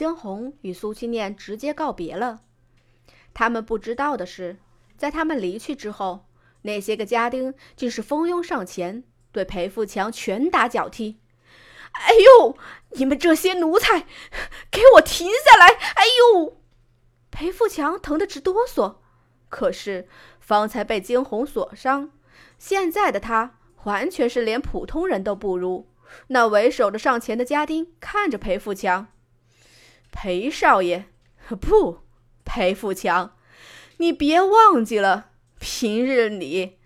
惊鸿与苏青念直接告别了。他们不知道的是，在他们离去之后，那些个家丁竟是蜂拥上前，对裴富强拳打脚踢。哎呦！你们这些奴才，给我停下来！哎呦！裴富强疼得直哆嗦。可是方才被惊鸿所伤，现在的他完全是连普通人都不如。那为首的上前的家丁看着裴富强，裴少爷，不，裴富强，你别忘记了，平日里，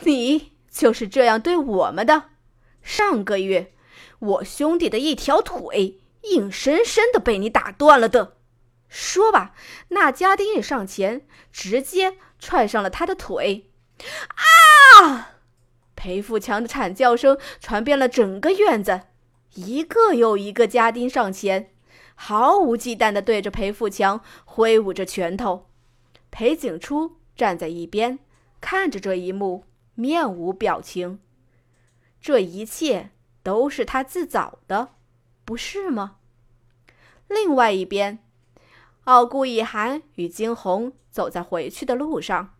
你就是这样对我们的。上个月，我兄弟的一条腿硬生生的被你打断了的。说吧，那家丁也上前，直接踹上了他的腿。啊！裴富强的惨叫声传遍了整个院子，一个又一个家丁上前，毫无忌惮地对着裴富强挥舞着拳头。裴景初站在一边，看着这一幕，面无表情。这一切都是他自找的，不是吗？另外一边，傲顾一寒与惊鸿走在回去的路上。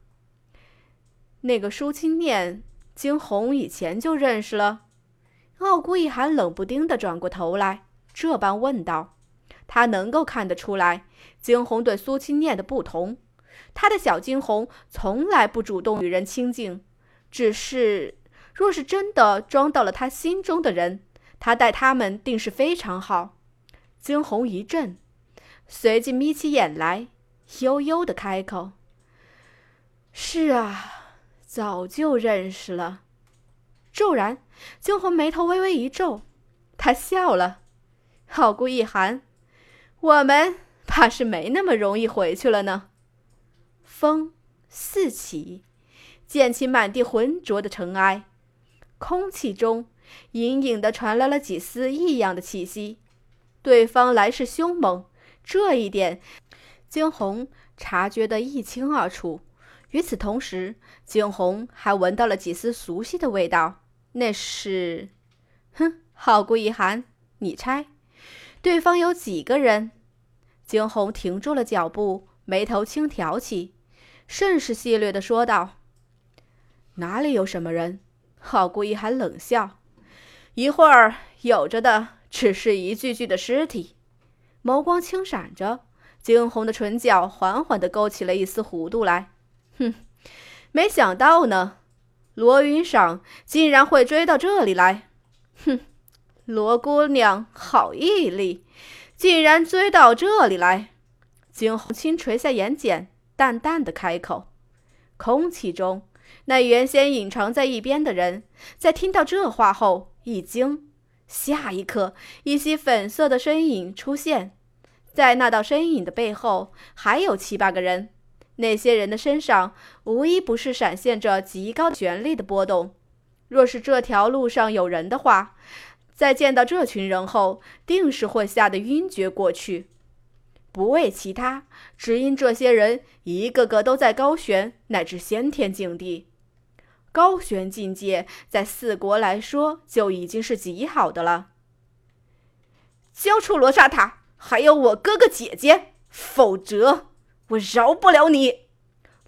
那个舒清念。惊鸿以前就认识了，傲孤一寒冷不丁地转过头来，这般问道：“他能够看得出来，惊鸿对苏清念的不同。他的小惊鸿从来不主动与人亲近，只是若是真的装到了他心中的人，他待他们定是非常好。”惊鸿一震，随即眯起眼来，悠悠的开口：“是啊。”早就认识了。骤然，惊鸿眉头微微一皱，他笑了。好顾一寒，我们怕是没那么容易回去了呢。风四起，溅起满地浑浊的尘埃，空气中隐隐的传来了几丝异样的气息。对方来势凶猛，这一点，惊鸿察觉得一清二楚。与此同时，惊鸿还闻到了几丝熟悉的味道，那是……哼，好顾一寒，你猜，对方有几个人？惊鸿停住了脚步，眉头轻挑起，甚是戏谑地说道：“哪里有什么人？”好顾一寒冷笑：“一会儿有着的只是一具具的尸体。”眸光轻闪着，惊鸿的唇角缓缓地勾起了一丝弧度来。哼，没想到呢，罗云赏竟然会追到这里来。哼，罗姑娘好毅力，竟然追到这里来。惊鸿轻垂下眼睑，淡淡的开口。空气中，那原先隐藏在一边的人，在听到这话后一惊，下一刻，一袭粉色的身影出现在那道身影的背后，还有七八个人。那些人的身上无一不是闪现着极高权力的波动。若是这条路上有人的话，在见到这群人后，定是会吓得晕厥过去。不为其他，只因这些人一个个都在高悬乃至先天境地。高悬境界在四国来说就已经是极好的了。交出罗刹塔，还有我哥哥姐姐，否则。我饶不了你！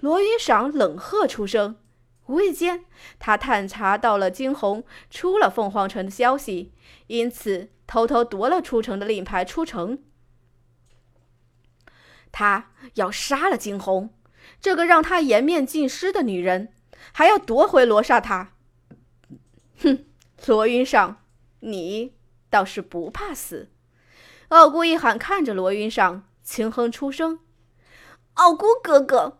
罗云赏冷喝出声。无意间，他探查到了惊鸿出了凤凰城的消息，因此偷偷夺了出城的令牌出城。他要杀了惊鸿，这个让他颜面尽失的女人，还要夺回罗刹塔。哼，罗云赏，你倒是不怕死！傲孤一喊，看着罗云裳，轻哼出声。傲孤哥哥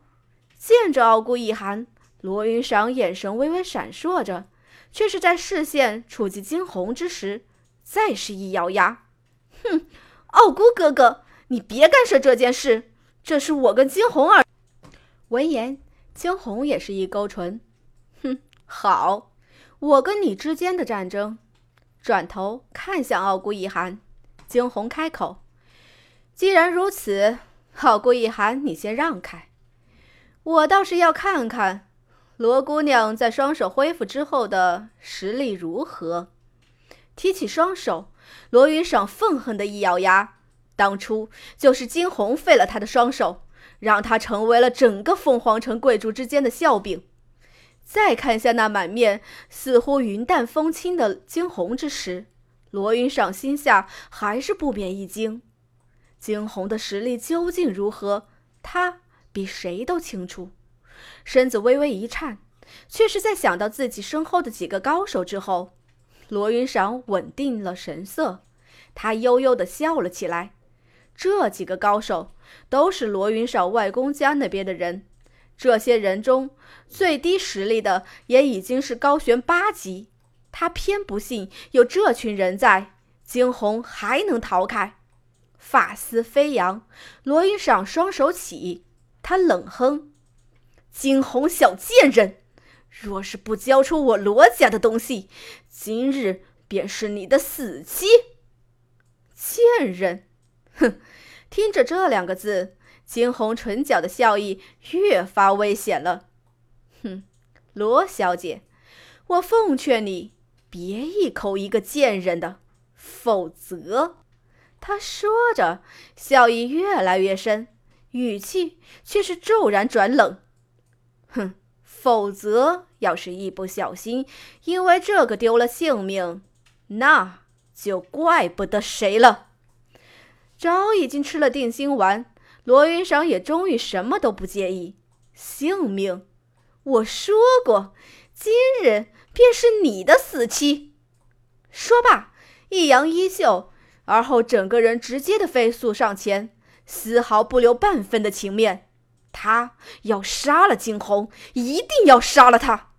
见着傲孤一寒，罗云裳眼神微微闪烁着，却是在视线触及惊鸿之时，再是一咬牙：“哼，傲孤哥哥，你别干涉这件事，这是我跟惊鸿儿。”闻言，惊鸿也是一勾唇：“哼，好，我跟你之间的战争。”转头看向傲孤一寒，惊鸿开口：“既然如此。”傲孤一寒，你先让开，我倒是要看看罗姑娘在双手恢复之后的实力如何。提起双手，罗云赏愤恨的一咬牙，当初就是惊鸿废了他的双手，让他成为了整个凤凰城贵族之间的笑柄。再看向那满面似乎云淡风轻的惊鸿之时，罗云赏心下还是不免一惊。惊鸿的实力究竟如何，他比谁都清楚。身子微微一颤，却是在想到自己身后的几个高手之后，罗云赏稳定了神色，他悠悠地笑了起来。这几个高手都是罗云赏外公家那边的人，这些人中最低实力的也已经是高悬八级。他偏不信有这群人在，惊鸿还能逃开。发丝飞扬，罗云赏双手起，他冷哼：“惊鸿小贱人，若是不交出我罗家的东西，今日便是你的死期。”贱人。哼，听着这两个字，惊鸿唇角的笑意越发危险了。哼，罗小姐，我奉劝你别一口一个贱人的，否则……他说着，笑意越来越深，语气却是骤然转冷。哼，否则要是一不小心因为这个丢了性命，那就怪不得谁了。早已经吃了定心丸，罗云赏也终于什么都不介意。性命，我说过，今日便是你的死期。说罢，一扬衣袖，而后整个人直接的飞速上前，丝毫不留半分的情面。他要杀了惊鸿，一定要杀了他。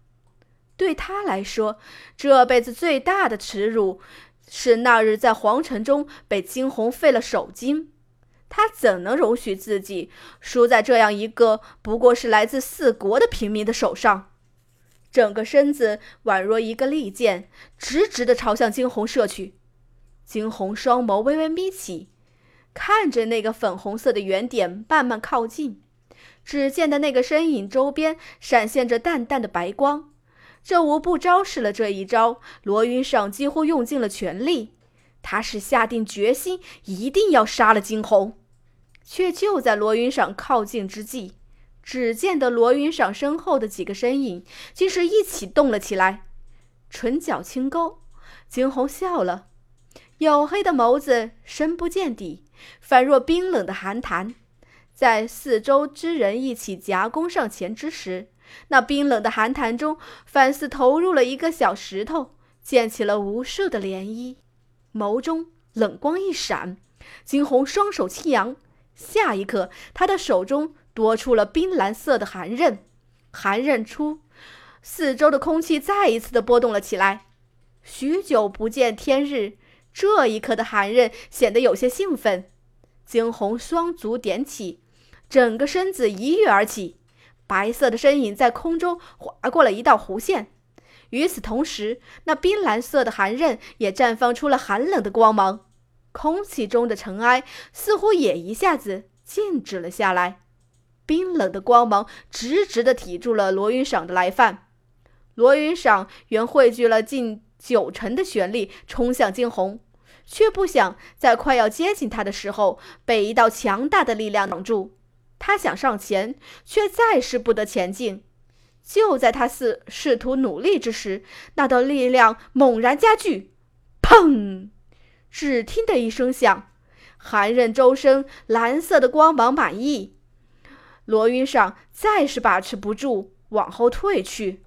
对他来说，这辈子最大的耻辱。是那日在皇城中被惊鸿废了手筋，他怎能容许自己输在这样一个不过是来自四国的平民的手上？整个身子宛若一个利箭，直直的朝向惊鸿射去。惊鸿双眸微微眯起，看着那个粉红色的圆点慢慢靠近，只见的那个身影周边闪现着淡淡的白光。这无不昭示了这一招，罗云赏几乎用尽了全力。他是下定决心，一定要杀了惊鸿。却就在罗云赏靠近之际，只见得罗云赏身后的几个身影竟是一起动了起来，唇角轻勾。惊鸿笑了，黝黑的眸子深不见底，仿若冰冷的寒潭。在四周之人一起夹攻上前之时。那冰冷的寒潭中，反似投入了一个小石头，溅起了无数的涟漪。眸中冷光一闪，惊鸿双手轻扬，下一刻，他的手中多出了冰蓝色的寒刃。寒刃出，四周的空气再一次的波动了起来。许久不见天日，这一刻的寒刃显得有些兴奋。惊鸿双足点起，整个身子一跃而起。白色的身影在空中划过了一道弧线，与此同时，那冰蓝色的寒刃也绽放出了寒冷的光芒，空气中的尘埃似乎也一下子静止了下来。冰冷的光芒直直地抵住了罗云赏的来犯。罗云赏原汇聚了近九成的玄力冲向惊鸿，却不想在快要接近他的时候被一道强大的力量挡住。他想上前，却再是不得前进。就在他试试图努力之时，那道力量猛然加剧，砰！只听得一声响，寒刃周身蓝色的光芒满溢。罗云裳再是把持不住，往后退去。